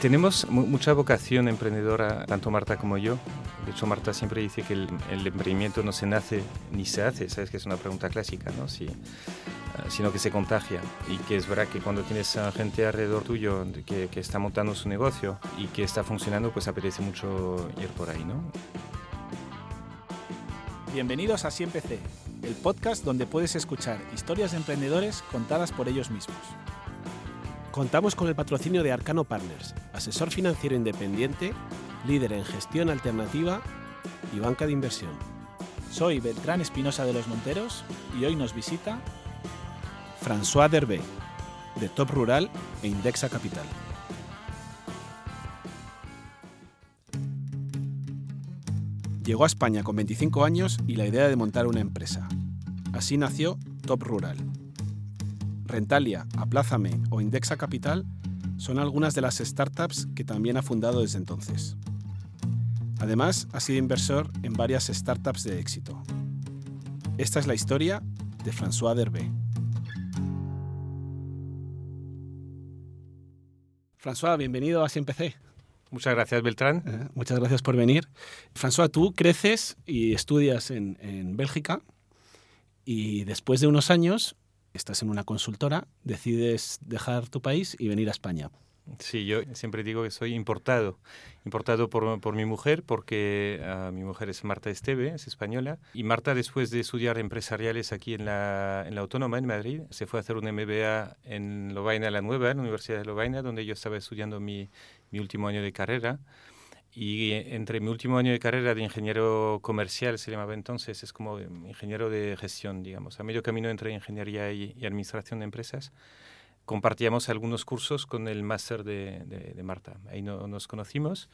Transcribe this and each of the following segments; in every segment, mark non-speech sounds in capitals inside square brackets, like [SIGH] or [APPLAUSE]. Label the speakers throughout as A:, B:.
A: Tenemos mucha vocación emprendedora, tanto Marta como yo. De hecho, Marta siempre dice que el, emprendimiento no se nace ni se hace, sabes que es una pregunta clásica, ¿no? Si, ah, sino que se contagia. Y que es verdad que cuando tienes a gente alrededor tuyo que, que está montando su negocio y que está funcionando, pues apetece mucho ir por ahí, ¿no?
B: Bienvenidos a Empecé, el podcast donde puedes escuchar historias de emprendedores contadas por ellos mismos. Contamos con el patrocinio de Arcano Partners, asesor financiero independiente, líder en gestión alternativa y banca de inversión. Soy Beltrán Espinosa de los Monteros y hoy nos visita François Derbé, de Top Rural e Indexa Capital. Llegó a España con 25 años y la idea de montar una empresa. Así nació Top Rural Rentalia, Aplázame o Indexa Capital son algunas de las startups que también ha fundado desde entonces. Además, ha sido inversor en varias startups de éxito. Esta es la historia de François Derbé. François, bienvenido a Siempecé.
A: Muchas gracias, Beltrán.
B: Eh, muchas gracias por venir. François, tú creces y estudias en, en Bélgica y después de unos años estás en una consultora, decides dejar tu país y venir a España.
A: Sí, yo siempre digo que soy importado, importado por, por mi mujer, porque ah, mi mujer es Marta Esteve, es española, y Marta después de estudiar empresariales aquí en la, en la Autónoma, en Madrid, se fue a hacer un MBA en Lovaina la Nueva, en la Universidad de Lovaina, donde yo estaba estudiando mi, mi último año de carrera. Y entre mi último año de carrera de ingeniero comercial, se llamaba entonces, es como ingeniero de gestión, digamos, a medio camino entre ingeniería y, administración de empresas, compartíamos algunos cursos con el máster de, de, Marta. Ahí no, nos conocimos.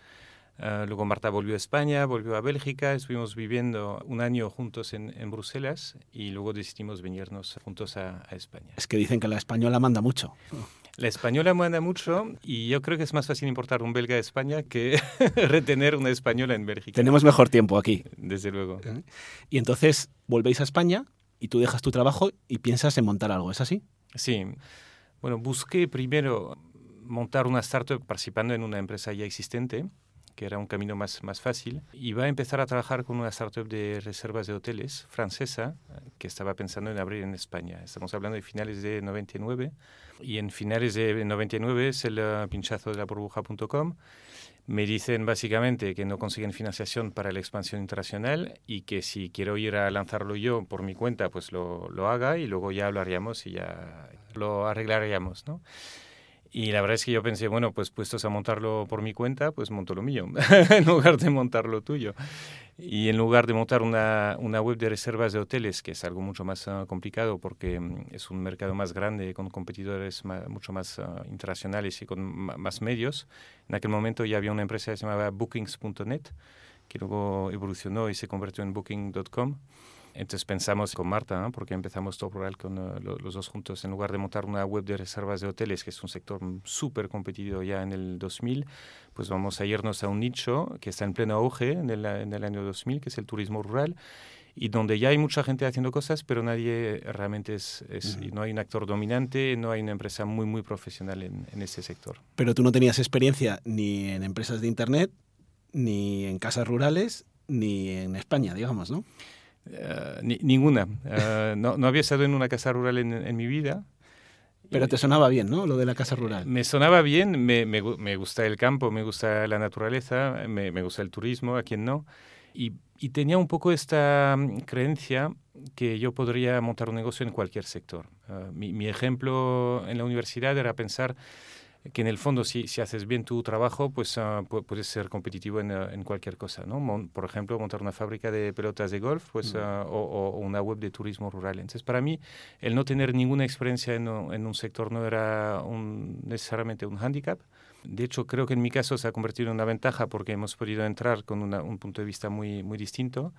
A: Ah, luego Marta volvió a España, volvió a Bélgica, estuvimos viviendo un año juntos en, en Bruselas y luego decidimos venirnos juntos a, a, España.
B: Es que dicen que la española manda mucho.
A: La española manda mucho y yo creo que es más fácil importar un belga de España que [LAUGHS] retener una española en Bélgica.
B: Tenemos mejor tiempo aquí.
A: Desde luego.
B: ¿Eh? Y entonces volvéis a España y tú dejas tu trabajo y piensas en montar algo, ¿es así?
A: Sí. Bueno, busqué primero montar una startup participando en una empresa ya existente que era un camino más, más fácil. Iba a empezar a trabajar con una startup de reservas de hoteles francesa que estaba pensando en abrir en España. Estamos hablando de finales de 99 y en finales de 99 es el uh, pinchazo de la burbuja.com. Me dicen básicamente que no consiguen financiación para la expansión internacional y que si quiero ir a lanzarlo yo por mi cuenta, pues lo, lo haga y luego ya hablaríamos y ya lo arreglaríamos, ¿no? Y la verdad es que yo pensé, bueno, pues puestos a montarlo por mi cuenta, pues monto lo mío, [LAUGHS] en lugar de montar lo tuyo. Y en lugar de montar una, una web de reservas de hoteles, que es algo mucho más uh, complicado porque um, es un mercado más grande, con competidores mucho más uh, internacionales y con más medios, en aquel momento ya había una empresa que se llamaba Bookings.net, que luego evolucionó y se convirtió en Booking.com. Entonces pensamos con Marta, porque empezamos Top Rural con uh, los dos juntos, en lugar de montar una web de reservas de hoteles, que es un sector súper competitivo ya en el 2000, pues vamos a irnos a un nicho que está en pleno auge en el, en el año 2000, que es el turismo rural y donde ya hay mucha gente haciendo cosas, pero nadie realmente es, es no hay un actor dominante, no hay una empresa muy, muy profesional en, en, ese sector.
B: Pero tú no tenías experiencia ni en empresas de Internet, ni en casas rurales, ni en España, digamos, ¿no?
A: Eh, ninguna. Eh, no, no, había estado en una casa rural en, en, mi vida.
B: Pero te sonaba bien, ¿no? Lo de la casa rural.
A: Me sonaba bien, me, me, me gusta el campo, me gusta la naturaleza, me, me gusta el turismo, a quien no. Y, y, tenía un poco esta mm, creencia que yo podría montar un negocio en cualquier sector. Uh, mi, mi, ejemplo en la universidad era pensar que en el fondo si, si haces bien tu trabajo, pues uh, puedes ser competitivo en, uh, en, cualquier cosa, ¿no? Mon por ejemplo, montar una fábrica de pelotas de golf pues, uh, o, o, una web de turismo rural. Entonces, para mí, el no tener ninguna experiencia en, en un sector no era un, necesariamente un hándicap. De hecho, creo que en mi caso se ha convertido en una ventaja porque hemos podido entrar con una, un punto de vista muy, muy distinto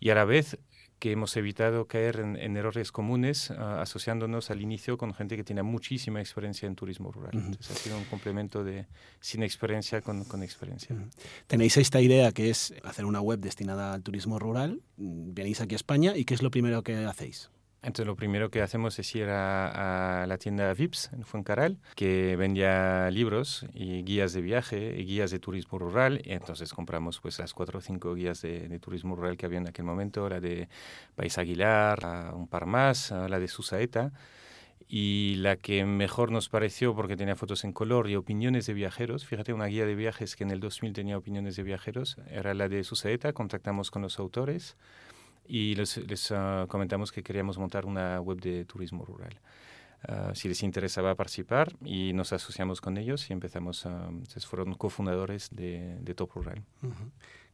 A: y a la vez que hemos evitado caer en, en errores comunes uh, asociándonos al inicio con gente que tiene muchísima experiencia en turismo rural. Uh -huh. Entonces ha sido un complemento de sin experiencia con, con experiencia. Uh -huh.
B: Tenéis esta idea que es hacer una web destinada al turismo rural, venís aquí a España y ¿qué es lo primero que hacéis?
A: Entonces lo primero que hacemos es ir a, la tienda Vips en Fuencaral, que vendía libros y guías de viaje y guías de turismo rural. Y entonces compramos pues las cuatro o cinco guías de, turismo rural que había en aquel momento, la de País Aguilar, un par más, la de Susaeta. Y la que mejor nos pareció, porque tenía fotos en color y opiniones de viajeros, fíjate, una guía de viajes que en el 2000 tenía opiniones de viajeros, era la de Susaeta, contactamos con los autores y les, ah, comentamos que queríamos montar una web de turismo rural. Ah, si les interesaba participar y nos asociamos con ellos y empezamos, a, fueron cofundadores de, de Top Rural.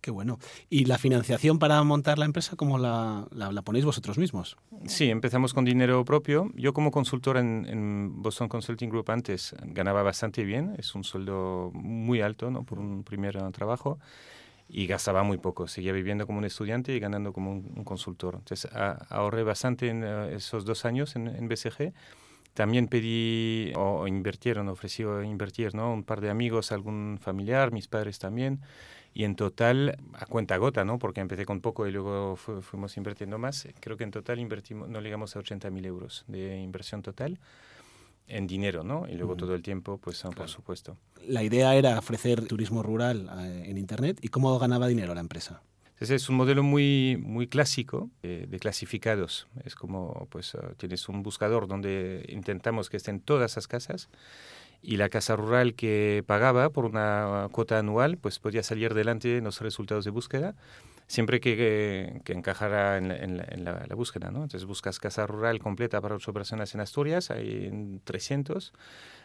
B: Qué bueno. ¿Y la financiación para montar la empresa, cómo la, la, ponéis vosotros mismos?
A: Sí, empezamos con dinero propio. Yo como consultor en, en, Boston Consulting Group antes ganaba bastante bien, es un sueldo muy alto ¿no? por un primer trabajo y gastaba muy poco. Seguía viviendo como un estudiante y ganando como un, consultor. Entonces ahorré bastante en eh, esos dos años en, BCG. También pedí o, invirtieron, ofreció invertir, ¿no? Un par de amigos, algún familiar, mis padres también. Y en total, a cuenta gota, ¿no? Porque empecé con poco y luego fuimos invirtiendo más. Creo que en total invertimos, no llegamos a 80.000 euros de inversión total en dinero, ¿no? Y luego todo el tiempo, pues por supuesto.
B: La idea era ofrecer turismo rural eh, en Internet. ¿Y cómo ganaba dinero la empresa?
A: Ese es un modelo muy, muy clásico eh, de clasificados. Es como, pues, ah, tienes un buscador donde intentamos que estén todas las casas y la casa rural que pagaba por una cuota anual, pues podía salir delante en los resultados de búsqueda siempre que, que, encajara en, la, búsqueda. ¿no? Entonces buscas casa rural completa para ocho personas en Asturias, hay 300.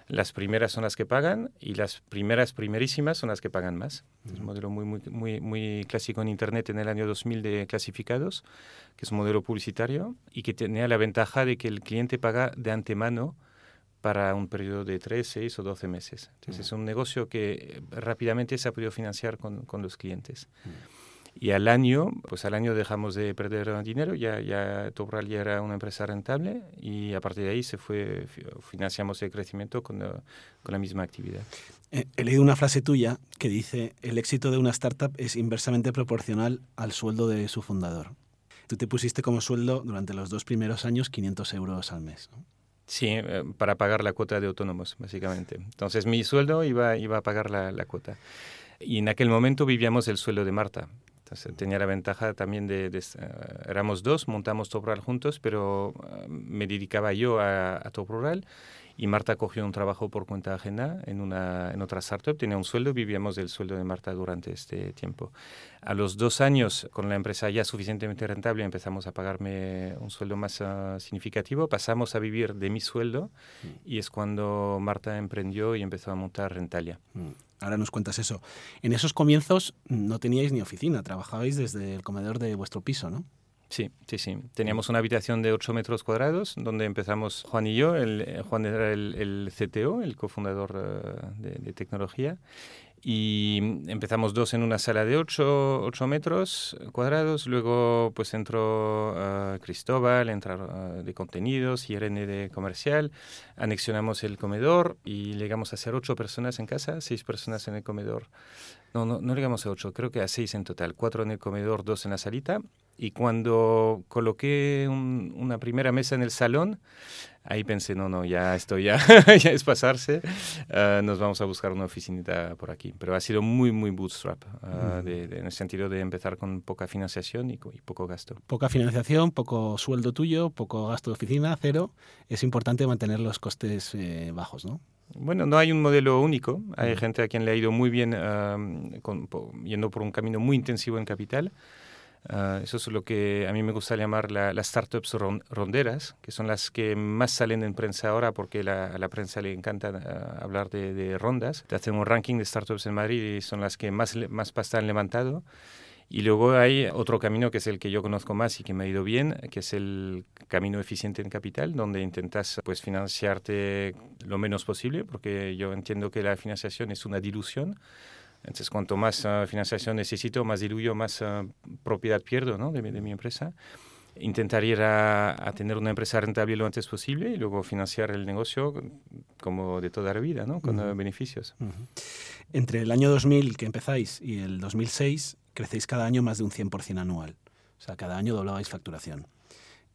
A: Las primeras son las que pagan y las primeras primerísimas son las que pagan más. Es un modelo muy, muy, muy, muy clásico en Internet en el año 2000 de clasificados, que es un modelo publicitario y que tenía la ventaja de que el cliente paga de antemano para un periodo de 3, 6 o 12 meses. Entonces es un negocio que rápidamente se ha podido financiar con, con los clientes. Y al año, pues al año dejamos de perder dinero, ya, ya Topral ya era una empresa rentable y a partir de ahí se fue, financiamos el crecimiento con, con la misma actividad.
B: Eh, he leído una frase tuya que dice, el éxito de una startup es inversamente proporcional al sueldo de su fundador. Tú te pusiste como sueldo durante los dos primeros años 500 euros al mes.
A: Sí, eh, para pagar la cuota de autónomos, básicamente. Entonces mi sueldo iba, iba a pagar la, la cuota. Y en aquel momento vivíamos el sueldo de Marta tenía la ventaja también de, eh, éramos dos, montamos Top Rural juntos, pero eh, me dedicaba yo a, a Top Rural y Marta cogió un trabajo por cuenta ajena en, una, en otra startup, tenía un sueldo, vivíamos del sueldo de Marta durante este tiempo. A los dos años, con la empresa ya suficientemente rentable, empezamos a pagarme un sueldo más ah, significativo, pasamos a vivir de mi sueldo mm. y es cuando Marta emprendió y empezó a montar Rentalia. Mm.
B: Ahora nos cuentas eso. En esos comienzos no teníais ni oficina, trabajabais desde el comedor de vuestro piso, ¿no?
A: Sí, sí, sí. Teníamos una habitación de 8 metros cuadrados donde empezamos Juan y yo. El, eh, Juan era el, CTO, el cofundador eh, de, de, tecnología, y empezamos dos en una sala de 8, metros cuadrados, luego pues entró uh, Cristóbal, entró uh, de contenidos y Irene de comercial, anexionamos el comedor y llegamos a ser ocho personas en casa, seis personas en el comedor. No, no, no llegamos a ocho, creo que a seis en total, cuatro en el comedor, dos en la salita. Y cuando coloqué una primera mesa en el salón, ahí pensé, no, no, ya esto ya, [LAUGHS] ya es pasarse, ah, nos vamos a buscar una oficinita por aquí. Pero ha sido muy, muy bootstrap, ah, en el sentido de empezar con poca financiación y, poco gasto.
B: Poca financiación, poco sueldo tuyo, poco gasto de oficina, cero. Es importante mantener los costes eh, bajos, ¿no?
A: Bueno, no hay un modelo único. Hay gente a quien le ha ido muy bien ah, yendo por un camino muy intensivo en capital. Ah, eso es lo que a mí me gusta llamar las startups ronderas, que son las que más salen en prensa ahora porque a la prensa le encanta ah, hablar de, rondas. Te hacen un ranking de startups en Madrid y son las que más, más pasta han levantado. Y luego hay otro camino que es el que yo conozco más y que me ha ido bien, que es el camino eficiente en capital, donde intentas pues financiarte lo menos posible, porque yo entiendo que la financiación es una dilución. Entonces, cuanto más ah, financiación necesito, más diluyo, más ah, propiedad pierdo ¿no? de, mi empresa. Intentar ir a, tener una empresa rentable lo antes posible y luego financiar el negocio como de toda la vida, ¿no? con beneficios.
B: Entre el año 2000 que empezáis y el 2006, crecéis cada año más de un 100% anual. O sea, cada año doblabais facturación.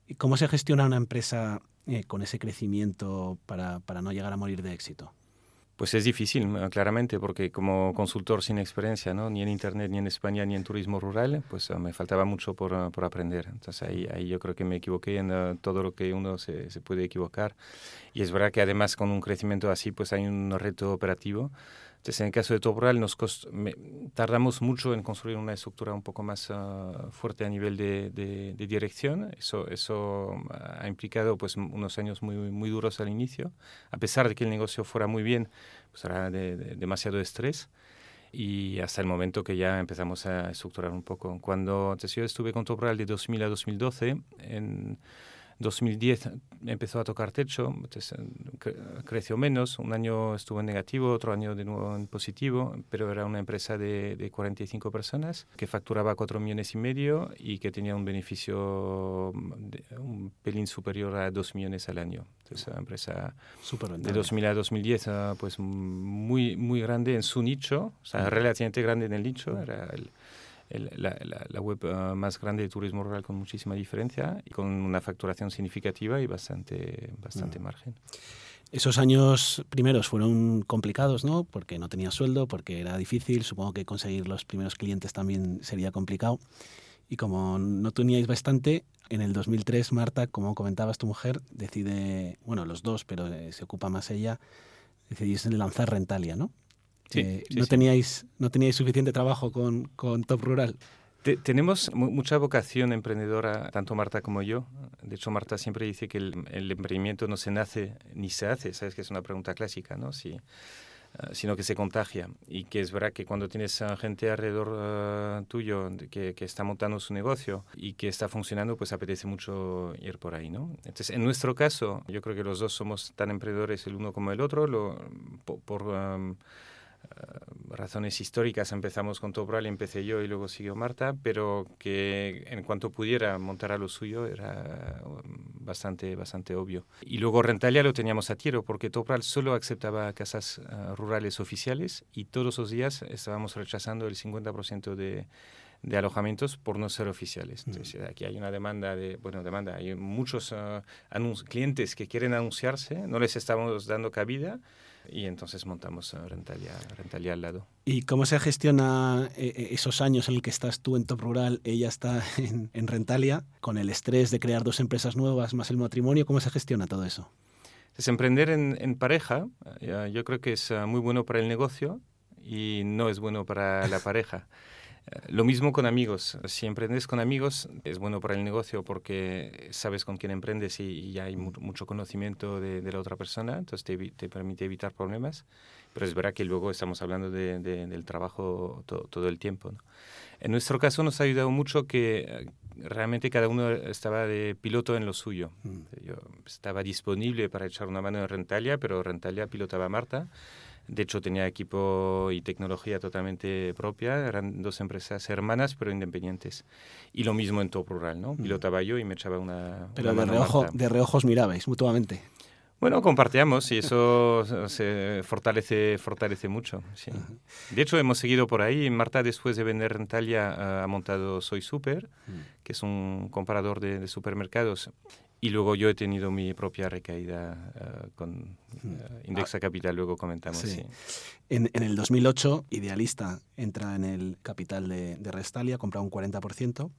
B: ¿Y cómo se gestiona una empresa eh, con ese crecimiento para, para no llegar a morir de éxito?
A: Pues es difícil, claramente, porque como consultor sin experiencia, ¿no? ni en Internet, ni en España, ni en turismo rural, pues me faltaba mucho por, por, aprender. Entonces ahí, ahí yo creo que me equivoqué en todo lo que uno se, se, puede equivocar. Y es verdad que además con un crecimiento así, pues hay un reto operativo entonces, en el caso de Topral, nos tardamos mucho en construir una estructura un poco más ah, fuerte a nivel de, de, dirección. Eso, eso ha implicado pues, unos años muy, muy duros al inicio. A pesar de que el negocio fuera muy bien, pues era de, demasiado estrés. Y hasta el momento que ya empezamos a estructurar un poco. Cuando entonces yo estuve con Topral de 2000 a 2012, en 2010 empezó a tocar techo, creció menos, un año estuvo en negativo, otro año de nuevo en positivo, pero era una empresa de, de 45 personas que facturaba 4 millones y medio y que tenía un beneficio un pelín superior a 2 millones al año. Entonces, una empresa de 2000 a 2010, ah, pues muy, muy grande en su nicho, o sea, relativamente grande en el nicho, era el, la, web ah, más grande de turismo rural con muchísima diferencia y con una facturación significativa y bastante, bastante mm. margen.
B: Esos años primeros fueron complicados, ¿no? Porque no tenía sueldo, porque era difícil. Supongo que conseguir los primeros clientes también sería complicado. Y como no teníais bastante, en el 2003, Marta, como comentabas tu mujer, decide, bueno, los dos, pero eh, se ocupa más ella, decidís lanzar Rentalia, ¿no? Eh, no, Teníais, no teníais suficiente trabajo con, con Top Rural.
A: tenemos mucha vocación emprendedora, tanto Marta como yo. De hecho, Marta siempre dice que el, emprendimiento no se nace ni se hace, sabes que es una pregunta clásica, ¿no? Si, ah, sino que se contagia. Y que es verdad que cuando tienes a gente alrededor ah, tuyo que, que, está montando su negocio y que está funcionando, pues apetece mucho ir por ahí, ¿no? Entonces, en nuestro caso, yo creo que los dos somos tan emprendedores el uno como el otro, lo, por... razones históricas empezamos con Topral, empecé yo y luego siguió Marta, pero que en cuanto pudiera montar a lo suyo era um, bastante, bastante obvio. Y luego Rentalia lo teníamos a tiro porque Topral solo aceptaba casas eh, rurales oficiales y todos los días estábamos rechazando el 50% de de alojamientos por no ser oficiales. Mm. Entonces, aquí hay una demanda de, bueno, demanda, hay muchos uh, clientes que quieren anunciarse, no les estamos dando cabida y entonces montamos Rentalia, Rentalia al lado.
B: ¿Y cómo se gestiona eh, eh, esos años en el que estás tú en Top Rural, ella está [LAUGHS] en, Rentalia, con el estrés de crear dos empresas nuevas más el matrimonio? ¿Cómo se gestiona todo eso?
A: Es emprender en, pareja, yo creo que es uh, muy bueno para el negocio y no es bueno para la [LAUGHS] pareja. Lo mismo con amigos. Si emprendes con amigos, es bueno para el negocio porque sabes con quién emprendes y, ya hay mucho conocimiento de, la otra persona, entonces te, permite evitar problemas. Pero es verdad que luego estamos hablando del trabajo todo el tiempo. En nuestro caso nos ha ayudado mucho que eh, realmente cada uno estaba de piloto en lo suyo. Mm. Yo estaba disponible para echar una mano en Rentalia, pero Rentalia pilotaba a Marta. De hecho, tenía equipo y tecnología totalmente propia. Eran dos empresas hermanas, pero independientes. Y lo mismo en Top Rural, ¿no? Pilotaba yo y me echaba una.
B: Pero de, reojo, de reojos mirabais mutuamente.
A: Bueno, compartíamos y eso [LAUGHS] se fortalece, fortalece mucho. Sí. De hecho, hemos seguido por ahí. Marta, después de vender Rentalia, ha montado Soy Super, que es un comparador de, de supermercados y luego yo he tenido mi propia recaída uh, con uh, Indexa Capital, luego comentamos. Sí.
B: En, en, el 2008, Idealista entra en el capital de, de Restalia, compra un 40%,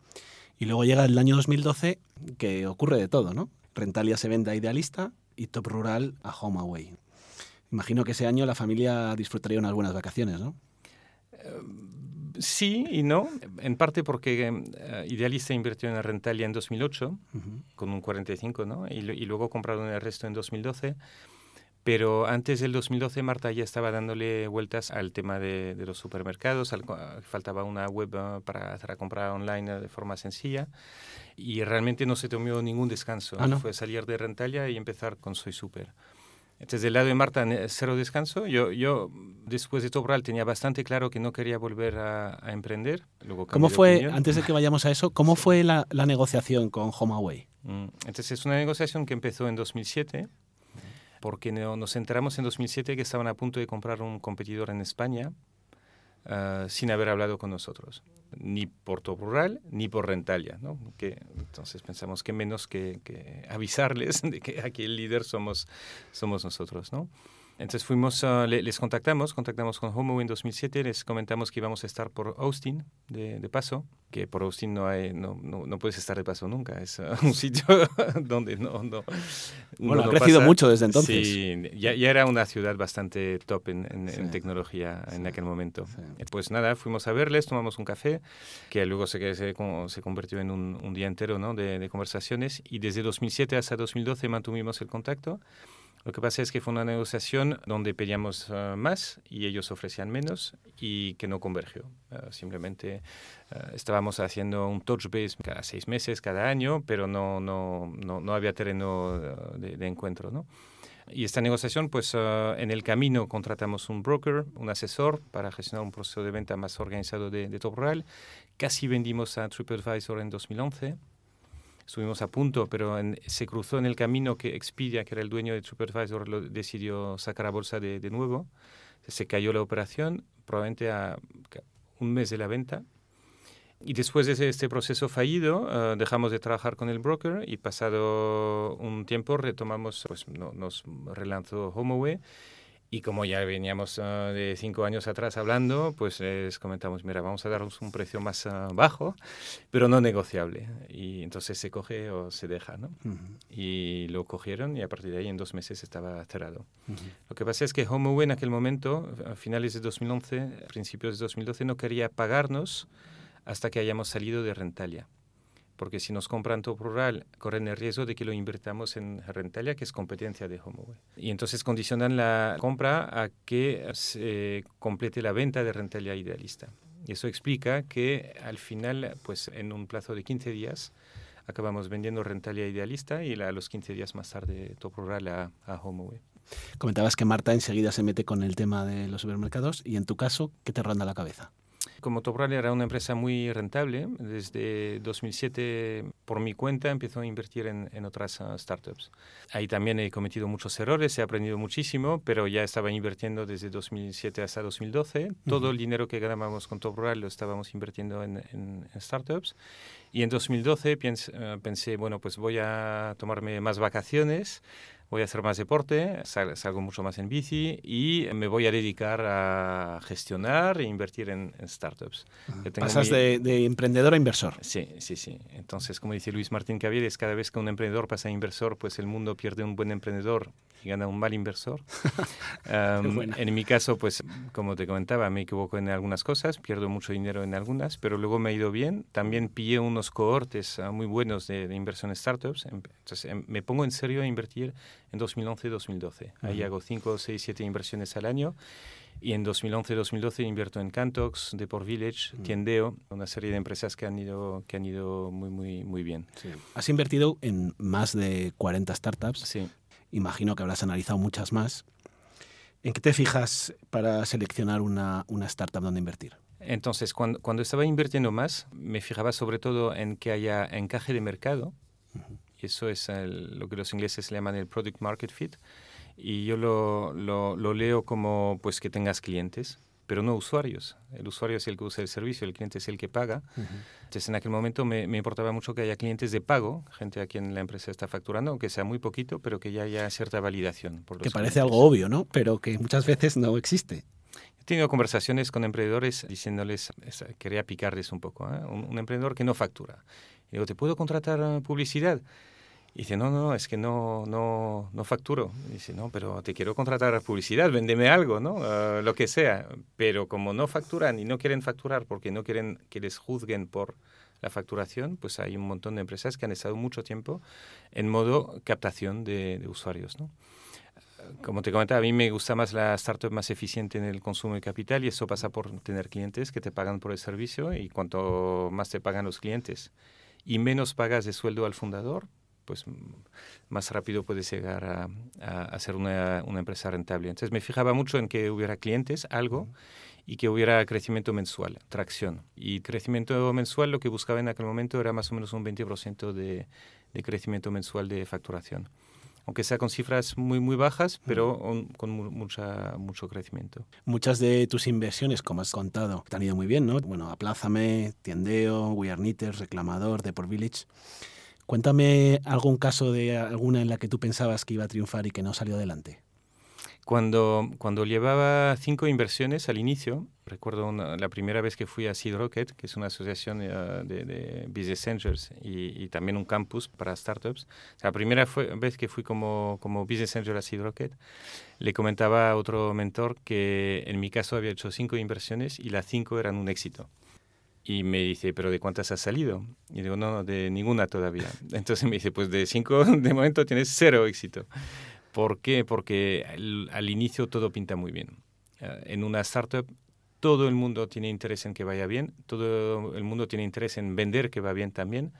B: y luego llega el año 2012, que ocurre de todo, ¿no? Rentalia se vende a Idealista y Top Rural a HomeAway. Imagino que ese año la familia disfrutaría unas buenas vacaciones, ¿no?
A: Uh, Sí y no, en parte porque uh, Idealista invirtió en Rentalia en 2008 con un 45, ¿no? Y, y, luego compraron el resto en 2012. Pero antes del 2012 Marta ya estaba dándole vueltas al tema de, de los supermercados, faltaba una web uh, para hacer la compra online de forma sencilla y realmente no se tomó ningún descanso. Ah, Fue salir de Rentalia y empezar con Soy Super. Entonces, del lado de Marta, cero descanso. Yo, yo después de Topral tenía bastante claro que no quería volver a, emprender. Luego
B: ¿Cómo fue, antes de que vayamos a eso, cómo fue la, la negociación con HomeAway?
A: Mm, entonces, es una negociación que empezó en 2007, porque nos enteramos en 2007 que estaban a punto de comprar un competidor en España, ah, sin haber hablado con nosotros, ni por Top Rural ni por Rentalia. ¿no? Entonces pensamos que menos que, que, avisarles [LAUGHS] de que aquí el líder somos, somos nosotros. ¿no? Entonces fuimos, uh, les contactamos, contactamos con Homo en 2007, les comentamos que íbamos a estar por Austin de, de paso, que por Austin no, hay, no, no, no, puedes estar de paso nunca, es uh, un [LAUGHS] sitio donde no... no
B: bueno, ha crecido pasa. mucho desde entonces.
A: Sí, ya, ya, era una ciudad bastante top en, en, sí. en tecnología sí. en aquel momento. Sí. Pues nada, fuimos a verles, tomamos un café, que luego se, se, se convirtió en un, un, día entero ¿no? de, de conversaciones, y desde 2007 hasta 2012 mantuvimos el contacto. Lo que pasa es que fue una negociación donde pedíamos uh, más y ellos ofrecían menos y que no convergió. Uh, simplemente uh, estábamos haciendo un touch base cada seis meses, cada año, pero no, no, no, no había terreno de, de, encuentro. ¿no? Y esta negociación, pues en el camino contratamos un broker, un asesor para gestionar un proceso de venta más organizado de, de Top Rural. Casi vendimos a TripAdvisor en 2011 estuvimos a punto, pero en, se cruzó en el camino que Expedia, que era el dueño de TripAdvisor, lo decidió sacar a bolsa de, de nuevo. Se cayó la operación, probablemente a un mes de la venta. Y después de este proceso fallido, uh, dejamos de trabajar con el broker y pasado un tiempo retomamos, pues no, nos relanzó HomeAway y como ya veníamos uh, de cinco años atrás hablando, pues les comentamos, mira, vamos a darnos un precio más uh, bajo, pero no negociable. Y entonces se coge o se deja, ¿no? Uh -huh. Y lo cogieron y a partir de ahí en dos meses estaba cerrado. -huh. Lo que pasa es que HomeAway en aquel momento, a finales de 2011, principios de 2012, no quería pagarnos hasta que hayamos salido de Rentalia porque si nos compran Top Rural, corren el riesgo de que lo invirtamos en Rentalia, que es competencia de HomeAway. Y entonces condicionan la compra a que se complete la venta de Rentalia Idealista. Y eso explica que al final, pues en un plazo de 15 días, acabamos vendiendo Rentalia Idealista y a los 15 días más tarde Top Rural a, a HomeAway.
B: Comentabas que Marta enseguida se mete con el tema de los supermercados y en tu caso, ¿qué te ronda la cabeza?
A: Como Topral era una empresa muy rentable, desde 2007 por mi cuenta empezó a invertir en, en otras uh, startups. Ahí también he cometido muchos errores, he aprendido muchísimo, pero ya estaba invirtiendo desde 2007 hasta 2012. Uh -huh. Todo el dinero que ganábamos con Top lo estábamos invirtiendo en, en, en startups. Y en 2012 piense, uh, pensé, bueno, pues voy a tomarme más vacaciones voy a hacer más deporte, sal, salgo mucho más en bici y me voy a dedicar a gestionar e invertir en, en startups.
B: Uh Pasas mi... de, de, emprendedor a inversor.
A: Sí, sí, sí. Entonces, como dice Luis Martín Caviedes, cada vez que un emprendedor pasa a inversor, pues el mundo pierde un buen emprendedor y gana un mal inversor. [LAUGHS] um, en mi caso, pues, como te comentaba, me equivoco en algunas cosas, pierdo mucho dinero en algunas, pero luego me ha ido bien. También pillé unos cohortes uh, muy buenos de, de inversión en startups. Entonces, em, me pongo en serio a invertir en 2011-2012. Uh -huh. Ahí hago 5, 6, 7 inversiones al año. Y en 2011-2012 invierto en Cantox, Deport Village, -huh. Tiendeo, una serie de empresas que han ido, que han ido muy, muy, muy bien.
B: Sí. Has invertido en más de 40 startups.
A: Sí.
B: Imagino que habrás analizado muchas más. ¿En qué te fijas para seleccionar una, una startup donde invertir?
A: Entonces, cuando, cuando, estaba invirtiendo más, me fijaba sobre todo en que haya encaje de mercado. Uh -huh y eso es el, lo que los ingleses llaman el product market fit. Y yo lo, lo, lo, leo como pues que tengas clientes, pero no usuarios. El usuario es el que usa el servicio, el cliente es el que paga. Uh -huh. Entonces, en aquel momento me, me, importaba mucho que haya clientes de pago, gente a quien la empresa está facturando, aunque sea muy poquito, pero que ya haya cierta validación.
B: Por los que parece clientes. algo obvio, ¿no? Pero que muchas veces no existe.
A: He tenido conversaciones con emprendedores diciéndoles, quería picarles un poco, ¿eh? un, un emprendedor que no factura. Y digo, ¿te puedo contratar publicidad? Y dice, no, no, es que no, no, no facturo. Y dice, no, pero te quiero contratar publicidad, véndeme algo, ¿no? Uh, lo que sea. Pero como no facturan y no quieren facturar porque no quieren que les juzguen por la facturación, pues hay un montón de empresas que han estado mucho tiempo en modo captación de, de usuarios, ¿no? como te comentaba, a mí me gusta más la startup más eficiente en el consumo de capital y eso pasa por tener clientes que te pagan por el servicio y cuanto más te pagan los clientes y menos pagas de sueldo al fundador, pues más rápido puedes llegar a, a, a ser una, una, empresa rentable. Entonces me fijaba mucho en que hubiera clientes, algo, y que hubiera crecimiento mensual, tracción. Y crecimiento mensual lo que buscaba en aquel momento era más o menos un 20% de, de crecimiento mensual de facturación. aunque sea con cifras muy, muy bajas, pero con mucha, mucho crecimiento.
B: Muchas de tus inversiones, como has contado, te han ido muy bien, ¿no? Bueno, Aplázame, Tiendeo, We Are Knitters, Reclamador, Deport Village. Cuéntame algún caso de alguna en la que tú pensabas que iba a triunfar y que no salió adelante.
A: Cuando, cuando llevaba cinco inversiones al inicio, recuerdo la primera vez que fui a Seed Rocket, que es una asociación eh, de, Business Angels y, también un campus para startups. la primera vez que fui como, como Business Angel a Seed Rocket, le comentaba a otro mentor que en mi caso había hecho cinco inversiones y las cinco eran un éxito. Y me dice, ¿pero de cuántas has salido? Y digo, no, de ninguna todavía. [LAUGHS] Entonces me dice, pues de cinco [LAUGHS] de momento tienes cero éxito. ¿Por qué? Porque al, inicio todo pinta muy bien. Eh, en una startup todo el mundo tiene interés en que vaya bien, todo el mundo tiene interés en vender que va bien también.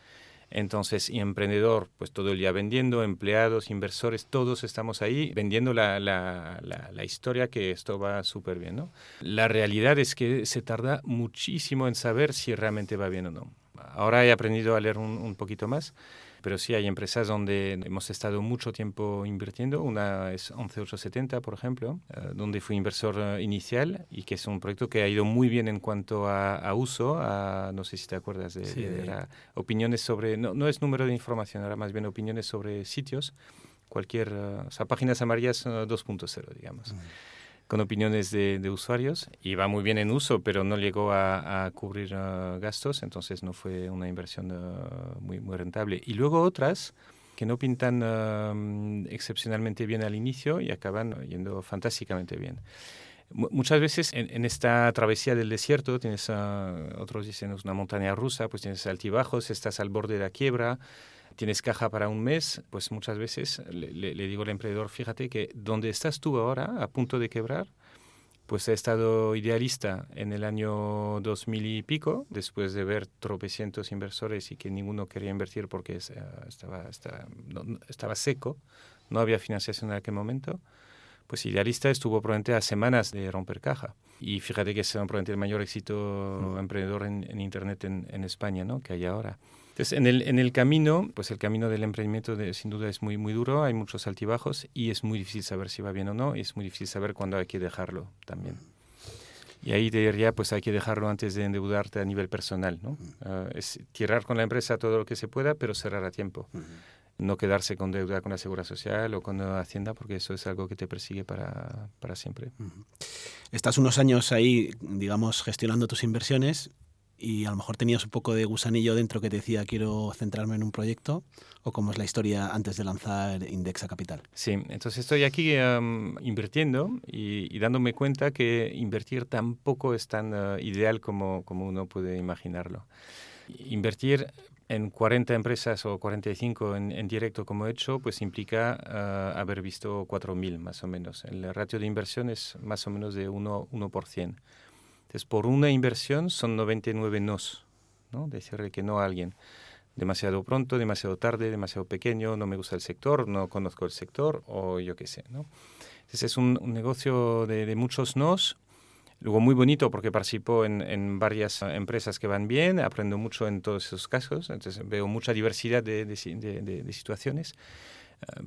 A: Entonces, y emprendedor, pues todo el día vendiendo, empleados, inversores, todos estamos ahí vendiendo la, la, la, historia que esto va súper bien. ¿no? La realidad es que se tarda muchísimo en saber si realmente va bien o no. Ahora he aprendido a leer un, un poquito más pero sí hay empresas donde hemos estado mucho tiempo invirtiendo. Una es 11870, por ejemplo, eh, donde fui inversor eh, inicial y que es un proyecto que ha ido muy bien en cuanto a, uso. A, no sé si te acuerdas de, opiniones sobre, no, no, es número de información, era más bien opiniones sobre sitios, cualquier, eh, o sea, páginas amarillas 2.0, digamos con opiniones de, usuarios y va muy bien en uso, pero no llegó a, cubrir uh, gastos, entonces no fue una inversión uh, muy, muy rentable. Y luego otras que no pintan um, excepcionalmente bien al inicio y acaban yendo fantásticamente bien. muchas veces en, esta travesía del desierto tienes, uh, otros dicen, una montaña rusa, pues tienes altibajos, estás al borde de la quiebra, tienes caja para un mes, pues muchas veces le, digo al emprendedor, fíjate que donde estás tú ahora, a punto de quebrar, pues he estado idealista en el año 2000 y pico, después de ver tropecientos inversores y que ninguno quería invertir porque estaba, estaba, seco, no había financiación en aquel momento. Pues idealista estuvo probablemente a semanas de romper caja. Y fíjate que es probablemente el mayor éxito mm. emprendedor en, Internet en, en España ¿no? que hay ahora. Entonces, en el, en el camino, pues el camino del emprendimiento de, sin duda es muy, muy duro, hay muchos altibajos y es muy difícil saber si va bien o no y es muy difícil saber cuándo hay que dejarlo también. Y ahí te diría, pues hay que dejarlo antes de endeudarte a nivel personal, ¿no? Ah, es tirar con la empresa todo lo que se pueda, pero cerrar a tiempo. No quedarse con deuda con la Seguridad Social o con la Hacienda, porque eso es algo que te persigue para, para siempre.
B: Estás unos años ahí, digamos, gestionando tus inversiones y a lo mejor tenías un poco de gusanillo dentro que te decía quiero centrarme en un proyecto o cómo es la historia antes de lanzar Indexa Capital.
A: Sí, entonces estoy aquí invirtiendo y, dándome cuenta que invertir tampoco es tan eh, ideal como, como uno puede imaginarlo. Invertir en 40 empresas o 45 en, en directo como he hecho, pues implica eh, haber visto 4.000 más o menos. El ratio de inversión es más o menos de 1%. 1%. Entonces, por una inversión son 99 nos, ¿no? Decirle que no a alguien. Demasiado pronto, demasiado tarde, demasiado pequeño, no me gusta el sector, no conozco el sector o yo qué sé, ¿no? Entonces, es un, negocio de, muchos nos, Luego muy bonito porque participo en, varias empresas que van bien, aprendo mucho en todos esos casos, entonces veo mucha diversidad de situaciones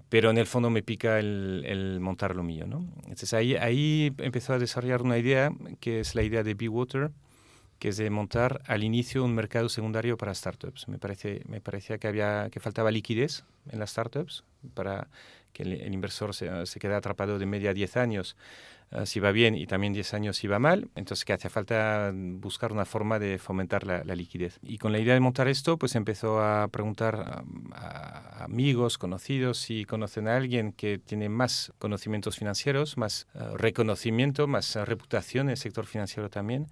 A: pero en el fondo me pica el, montar lo mío. ¿no? Entonces ahí, ahí empezó a desarrollar una idea que es la idea de Be Water, que es de montar al inicio un mercado secundario para startups. Me, parece, me parecía que, había, que faltaba liquidez en las startups para que el, inversor se, se quede atrapado de media a 10 años Ah, si va bien y también 10 años si va mal, entonces que hace falta buscar una forma de fomentar la, liquidez. Y con la idea de montar esto, pues empezó a preguntar a, amigos, conocidos, si conocen a alguien que tiene más conocimientos financieros, más ah, reconocimiento, más ah, reputación en el sector financiero también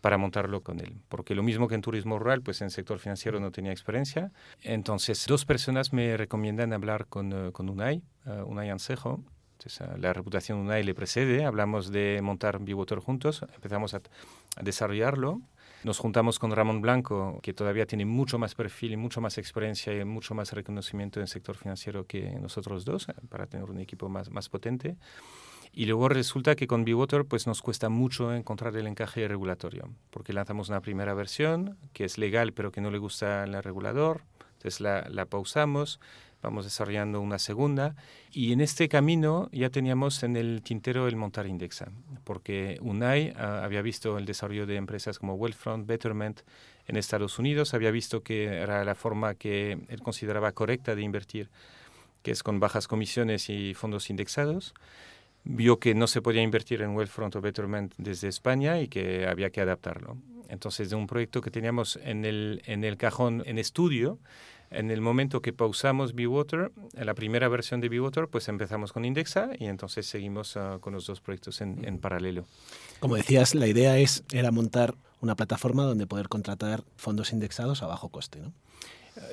A: para montarlo con él. Porque lo mismo que en turismo rural, pues en el sector financiero no tenía experiencia. Entonces, dos personas me recomiendan hablar con, con UNAI, UNAI Ansejo, la reputación de UNAI le precede, hablamos de montar Bivotor juntos, empezamos a, desarrollarlo. Nos juntamos con Ramón Blanco, que todavía tiene mucho más perfil y mucho más experiencia y mucho más reconocimiento en el sector financiero que nosotros dos, eh, para tener un equipo más, más potente. Y luego resulta que con Biwater pues nos cuesta mucho encontrar el encaje regulatorio, porque lanzamos una primera versión que es legal pero que no le gusta al regulador, entonces la, la pausamos, vamos desarrollando una segunda y en este camino ya teníamos en el tintero el montar Indexa, porque UNAI ah, había visto el desarrollo de empresas como Wealthfront, Betterment en Estados Unidos, había visto que era la forma que él consideraba correcta de invertir, que es con bajas comisiones y fondos indexados vio que no se podía invertir en Wealthfront o Betterment desde España y que había que adaptarlo. Entonces, de un proyecto que teníamos en el, en el cajón en estudio, en el momento que pausamos BeWater, la primera versión de BeWater, pues empezamos con Indexa y entonces seguimos ah, con los dos proyectos en, en, paralelo.
B: Como decías, la idea es, era montar una plataforma donde poder contratar fondos indexados a bajo coste, ¿no?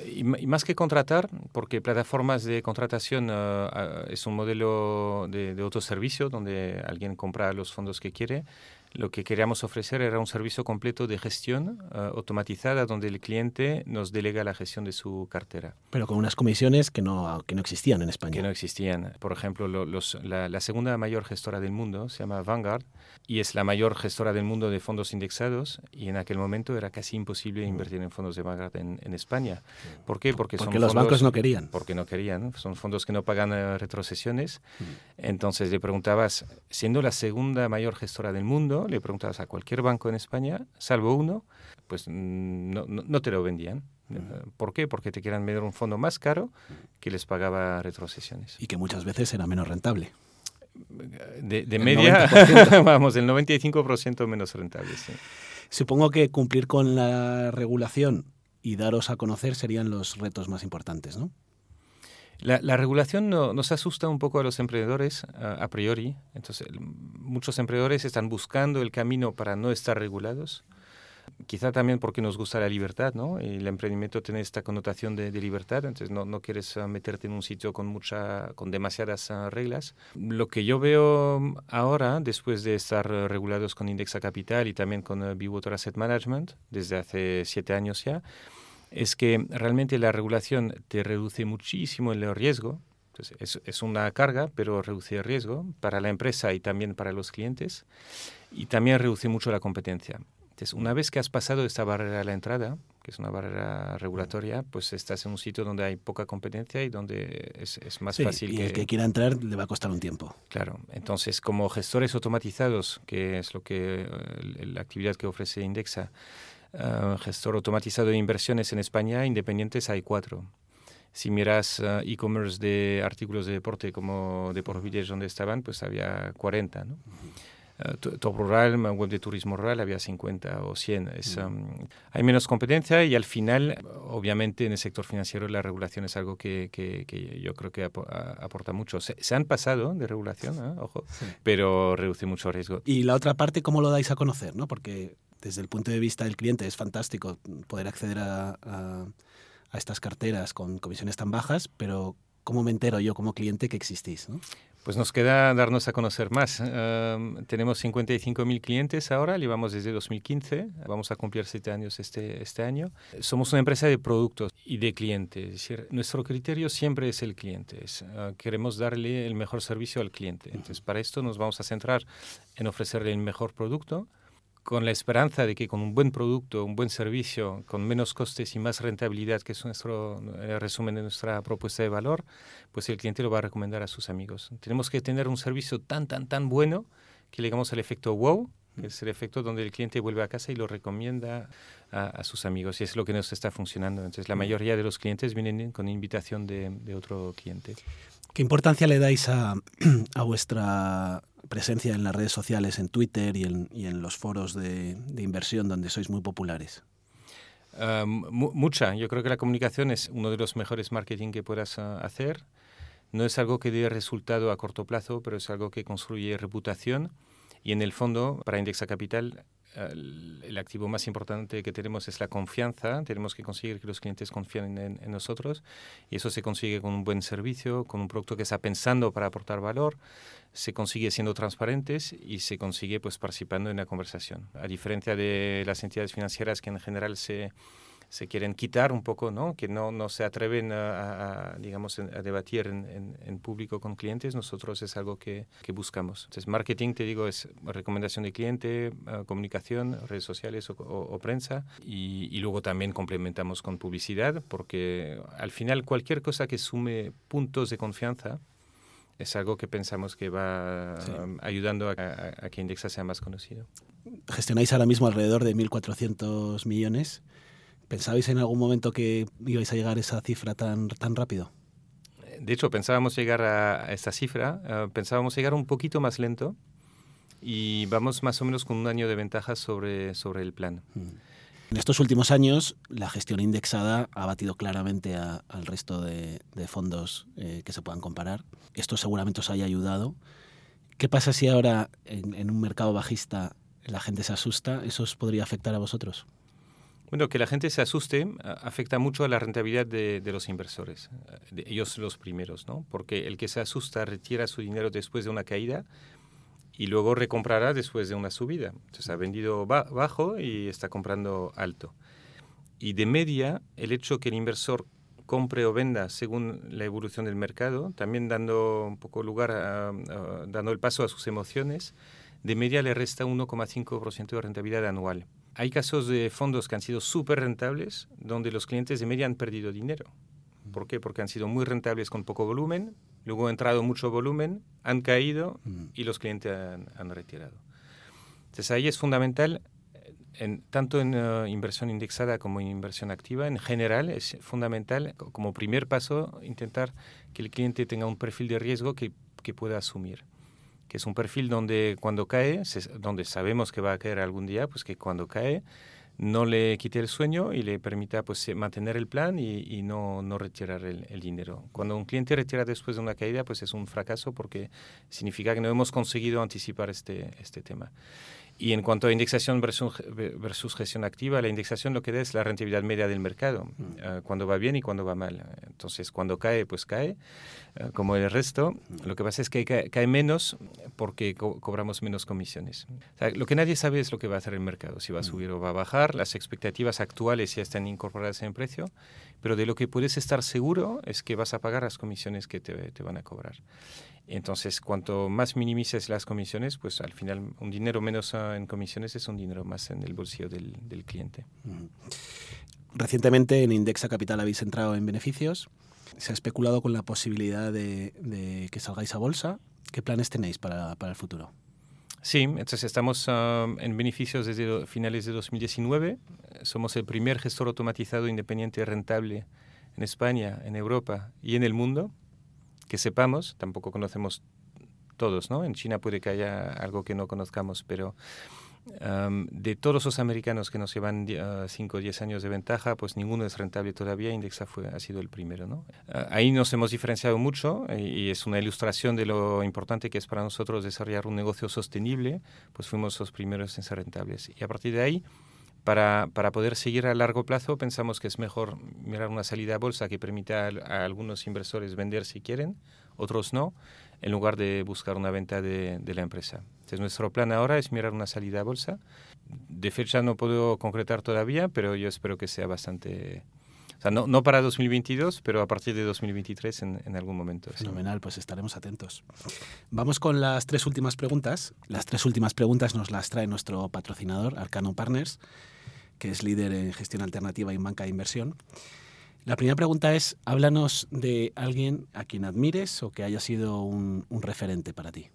A: Y, más que contratar, porque plataformas de contratación ah, es un modelo de, de autoservicio donde alguien compra los fondos que quiere, lo que queríamos ofrecer era un servicio completo de gestión uh, automatizada donde el cliente nos delega la gestión de su cartera.
B: Pero con unas comisiones que no, que no existían en España.
A: Que no existían. Por ejemplo, lo, los, la, la, segunda mayor gestora del mundo se llama Vanguard y es la mayor gestora del mundo de fondos indexados y en aquel momento era casi imposible mm. invertir en fondos de Vanguard en, en España. ¿Por qué?
B: Porque, porque son los fondos, bancos no querían.
A: Porque no querían. Son fondos que no pagan uh, retrocesiones. Mm. Entonces le preguntabas, siendo la segunda mayor gestora del mundo, le preguntabas a cualquier banco en España, salvo uno, pues mm, no, no, no te lo vendían. ¿Por qué? Porque te querían vender un fondo más caro que les pagaba retrocesiones.
B: Y que muchas veces era menos rentable.
A: De, de media, [LAUGHS] vamos, del 95% menos rentable. Sí.
B: Supongo que cumplir con la regulación y daros a conocer serían los retos más importantes, ¿no?
A: La, la, regulación no, nos asusta un poco a los emprendedores a, priori. Entonces, muchos emprendedores están buscando el camino para no estar regulados. Quizá también porque nos gusta la libertad, ¿no? El emprendimiento tiene esta connotación de, libertad, entonces no, no quieres uh, meterte en un sitio con, mucha, con demasiadas uh, reglas. Lo que yo veo ahora, después de estar uh, regulados con Indexa Capital y también con uh, Bewater Asset Management, desde hace siete años ya, es que realmente la regulación te reduce muchísimo el riesgo. Entonces, es, es, una carga, pero reduce el riesgo para la empresa y también para los clientes. Y también reduce mucho la competencia. Entonces, una vez que has pasado esta barrera a la entrada, que es una barrera regulatoria, pues estás en un sitio donde hay poca competencia y donde es, es más
B: sí,
A: fácil.
B: Y
A: que...
B: el que quiera entrar le va a costar un tiempo.
A: Claro. Entonces, como gestores automatizados, que es lo que la actividad que ofrece Indexa, uh, gestor automatizado de inversiones en España, independientes hay cuatro. Si miras uh, e-commerce de artículos de deporte como Deport Village, donde estaban, pues había 40. ¿no? Uh, Top Rural, web de turismo rural, había 50 o 100. Es, um, hay menos competencia y al final, obviamente, en el sector financiero la regulación es algo que, que, que yo creo que ap aporta mucho. Se, se, han pasado de regulación, ¿eh? ojo, sí. pero reduce mucho riesgo.
B: Y la otra parte, ¿cómo lo dais a conocer? ¿no? Porque desde el punto de vista del cliente es fantástico poder acceder a, a, a estas carteras con comisiones tan bajas, pero ¿cómo me entero yo como cliente que existís? ¿no?
A: Pues nos queda darnos a conocer más. Uh, tenemos 55.000 clientes ahora, llevamos desde 2015, vamos a cumplir siete años este, este año. Somos una empresa de productos y de clientes, es decir, nuestro criterio siempre es el cliente, es, uh, queremos darle el mejor servicio al cliente. Entonces, para esto nos vamos a centrar en ofrecerle el mejor producto, con la esperanza de que con un buen producto, un buen servicio, con menos costes y más rentabilidad, que es nuestro el resumen de nuestra propuesta de valor, pues el cliente lo va a recomendar a sus amigos. Tenemos que tener un servicio tan, tan, tan bueno que llegamos al efecto wow, que es el efecto donde el cliente vuelve a casa y lo recomienda a, a, sus amigos. Y es lo que nos está funcionando. Entonces, la mayoría de los clientes vienen con invitación de, de otro cliente.
B: ¿Qué importancia le dais a, [CLEARS THROAT] a vuestra presencia en las redes sociales, en Twitter y en, y en los foros de, de, inversión donde sois muy populares?
A: Uh, mucha. Yo creo que la comunicación es uno de los mejores marketing que puedas uh, hacer. No es algo que dé resultado a corto plazo, pero es algo que construye reputación. Y en el fondo, para Indexa Capital, el, activo más importante que tenemos es la confianza. Tenemos que conseguir que los clientes confíen en, en, nosotros y eso se consigue con un buen servicio, con un producto que está pensando para aportar valor, se consigue siendo transparentes y se consigue pues participando en la conversación. A diferencia de las entidades financieras que en general se se quieren quitar un poco, ¿no? que no, no se atreven a, digamos, a debatir en, en, público con clientes, nosotros es algo que, que, buscamos. Entonces, marketing, te digo, es recomendación de cliente, eh, comunicación, redes sociales o, prensa, y, y, luego también complementamos con publicidad, porque al final cualquier cosa que sume puntos de confianza, es algo que pensamos que va um, ayudando a, a, que Indexa sea más conocido.
B: Gestionáis ahora mismo alrededor de 1.400 millones. ¿Pensabais en algún momento que ibais a llegar a esa cifra tan, tan rápido?
A: De hecho, pensábamos llegar a esta cifra, eh, pensábamos llegar un poquito más lento y vamos más o menos con un año de ventaja sobre, sobre el plan. Mm.
B: En estos últimos años, la gestión indexada ha batido claramente al resto de, fondos eh, que se puedan comparar. Esto seguramente os haya ayudado. ¿Qué pasa si ahora en, en un mercado bajista la gente se asusta? ¿Eso os podría afectar a vosotros?
A: Bueno, que la gente se asuste afecta mucho a la rentabilidad de, los inversores, de ellos los primeros, ¿no? Porque el que se asusta retira su dinero después de una caída y luego recomprará después de una subida. Entonces ha vendido bajo y está comprando alto. Y de media, el hecho que el inversor compre o venda según la evolución del mercado, también dando un poco lugar, dando el paso a sus emociones, de media le resta 1,5% de rentabilidad anual. Hay casos de fondos que han sido súper rentables donde los clientes de media han perdido dinero. ¿Por qué? Porque han sido muy rentables con poco volumen, luego ha entrado mucho volumen, han caído y los clientes han, retirado. Entonces ahí es fundamental, en, tanto en uh, inversión indexada como en inversión activa, en general es fundamental como primer paso intentar que el cliente tenga un perfil de riesgo que, que pueda asumir que es un perfil donde cuando cae, donde sabemos que va a caer algún día, pues que cuando cae no le quite el sueño y le permita pues mantener el plan y, no, no, retirar el, el, dinero. Cuando un cliente retira después de una caída, pues es un fracaso porque significa que no hemos conseguido anticipar este, este tema. Y en cuanto a indexación versus, gestión activa, la indexación lo que da es la rentabilidad media del mercado, mm. eh, cuando va bien y cuando va mal. Entonces, cuando cae, pues cae, eh, como el resto. Mm. Lo que pasa es que cae, menos porque cobramos menos comisiones. lo que nadie sabe es lo que va a hacer el mercado, si va a mm. subir o va a bajar. Las expectativas actuales ya están incorporadas en el precio, pero de lo que puedes estar seguro es que vas a pagar las comisiones que te, te van a cobrar. Entonces, cuanto más minimices las comisiones, pues al final un dinero menos en comisiones es un dinero más en el bolsillo del, cliente.
B: Recientemente en Indexa Capital habéis entrado en beneficios. Se ha especulado con la posibilidad de, que salgáis a bolsa. ¿Qué planes tenéis para, el futuro?
A: Sí, entonces estamos ah, en beneficios desde finales de 2019. Somos el primer gestor automatizado independiente rentable en España, en Europa y en el mundo que sepamos, tampoco conocemos todos, ¿no? En China puede que haya algo que no conozcamos, pero de todos los americanos que nos llevan 5 o 10 años de ventaja, pues ninguno es rentable todavía, Indexa fue, ha sido el primero. ¿no? Ah, ahí nos hemos diferenciado mucho y, es una ilustración de lo importante que es para nosotros desarrollar un negocio sostenible, pues fuimos los primeros en ser rentables. Y a partir de ahí, para, para, poder seguir a largo plazo, pensamos que es mejor mirar una salida a bolsa que permita a, algunos inversores vender si quieren, otros no, en lugar de buscar una venta de, de, la empresa. Entonces, nuestro plan ahora es mirar una salida a bolsa. De fecha no puedo concretar todavía, pero yo espero que sea bastante o sea, no, no, para 2022, pero a partir de 2023 en, en algún momento.
B: Fenomenal, pues estaremos atentos. Vamos con las tres últimas preguntas. Las tres últimas preguntas nos las trae nuestro patrocinador, Arcano Partners, que es líder en gestión alternativa y banca de inversión. La primera pregunta es, háblanos de alguien a quien admires o que haya sido un, un referente para ti.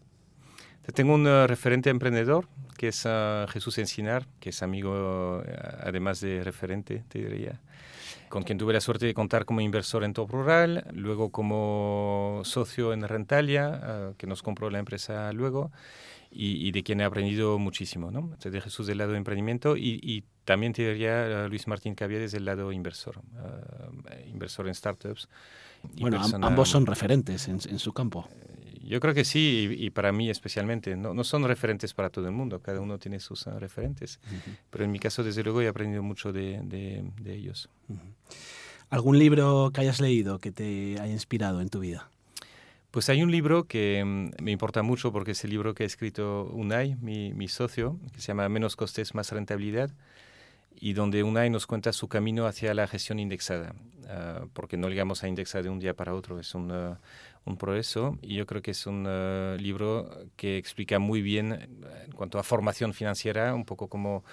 A: Tengo un uh, referente emprendedor que es uh, Jesús Encinar, que es amigo, uh, además de referente, te diría con quien tuve la suerte de contar como inversor en Top Rural, luego como socio en Rentalia, eh, que nos compró la empresa luego, y, de quien he aprendido muchísimo, ¿no? De Jesús del lado de emprendimiento y, también te diría eh, Luis Martín Caviedes del lado inversor, eh, inversor en startups.
B: Bueno, ambos son referentes en, en su campo.
A: Yo creo que sí, y, para mí especialmente. No, no, son referentes para todo el mundo, cada uno tiene sus uh, referentes. Pero en mi caso, desde luego, he aprendido mucho de, de, ellos.
B: ¿Algún libro que hayas leído que te haya inspirado en tu vida?
A: Pues hay un libro que mm, me importa mucho porque es el libro que ha escrito Unai, mi, socio, que se llama Menos costes, más rentabilidad y donde Unai nos cuenta su camino hacia la gestión indexada, ah, porque no llegamos a indexar de un día para otro, es un, ah, un proceso y yo creo que es un ah, libro que explica muy bien en cuanto a formación financiera, un poco cómo,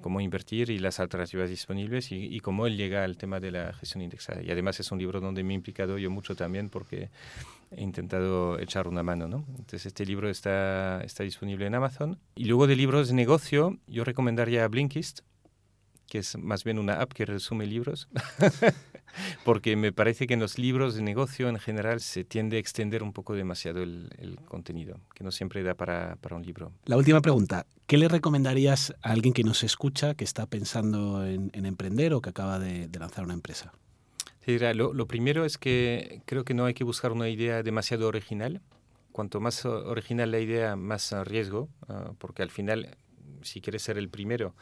A: cómo invertir y las alternativas disponibles y, y, cómo él llega al tema de la gestión indexada. Y además es un libro donde me he implicado yo mucho también porque he intentado echar una mano. ¿no? Entonces este libro está, está disponible en Amazon. Y luego de libros de negocio, yo recomendaría Blinkist que es más bien una app que resume libros, [LAUGHS] porque me parece que en los libros de negocio en general se tiende a extender un poco demasiado el, contenido, que no siempre da para, para, un libro.
B: La última pregunta, ¿qué le recomendarías a alguien que nos escucha, que está pensando en, emprender o que acaba de, lanzar una empresa?
A: Sí, lo, lo primero es que creo que no hay que buscar una idea demasiado original. Cuanto más original la idea, más riesgo, ah, porque al final, si quieres ser el primero,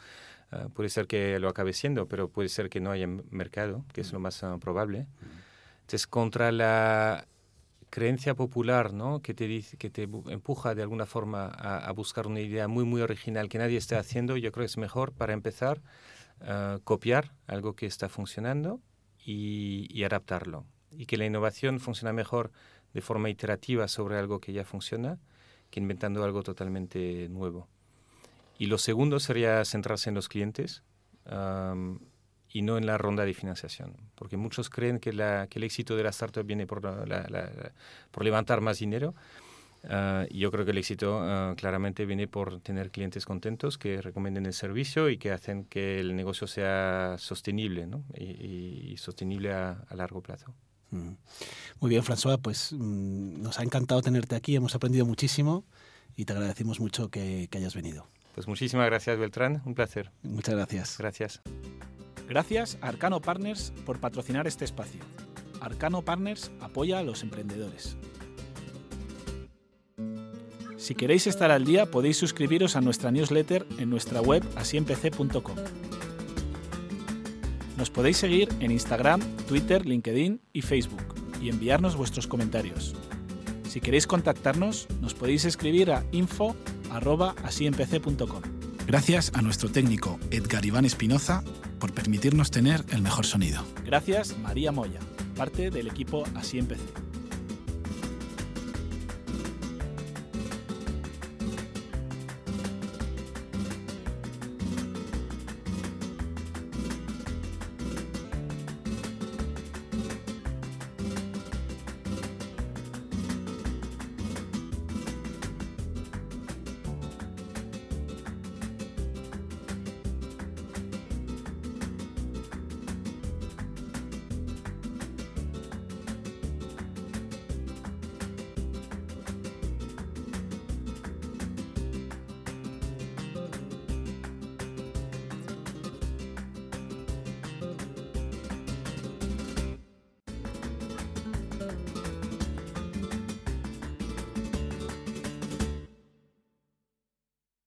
A: Ah, puede ser que lo acabe siendo, pero puede ser que no haya mercado, que es lo más ah, probable. Entonces, contra la creencia popular ¿no? que, te dice, que te empuja de alguna forma a, buscar una idea muy, muy original que nadie esté haciendo, yo creo que es mejor para empezar uh, copiar algo que está funcionando y, y, adaptarlo. Y que la innovación funciona mejor de forma iterativa sobre algo que ya funciona que inventando algo totalmente nuevo. Y lo segundo sería centrarse en los clientes y no en la ronda de financiación, porque muchos creen que, la, que el éxito de la startup viene por, por levantar más dinero. Uh, yo creo que el éxito ah, claramente viene por tener clientes contentos que recomienden el servicio y que hacen que el negocio sea sostenible ¿no? y, sostenible a, largo plazo.
B: Mm. Muy bien, François, pues mm, nos ha encantado tenerte aquí, hemos aprendido muchísimo y te agradecemos mucho que hayas venido.
A: Pues muchísimas gracias, Beltrán. Un placer.
B: Muchas gracias.
A: Gracias.
B: Gracias a Arcano Partners por patrocinar este espacio. Arcano Partners apoya a los emprendedores. Si queréis estar al día, podéis suscribiros a nuestra newsletter en nuestra web asiempc.com. Nos podéis seguir en Instagram, Twitter, LinkedIn y Facebook y enviarnos vuestros comentarios. Si queréis contactarnos, nos podéis escribir a info arroba asiempc.com. Gracias a nuestro técnico Edgar Iván Espinoza por permitirnos tener el mejor sonido. Gracias María Moya, parte del equipo Así Empecé.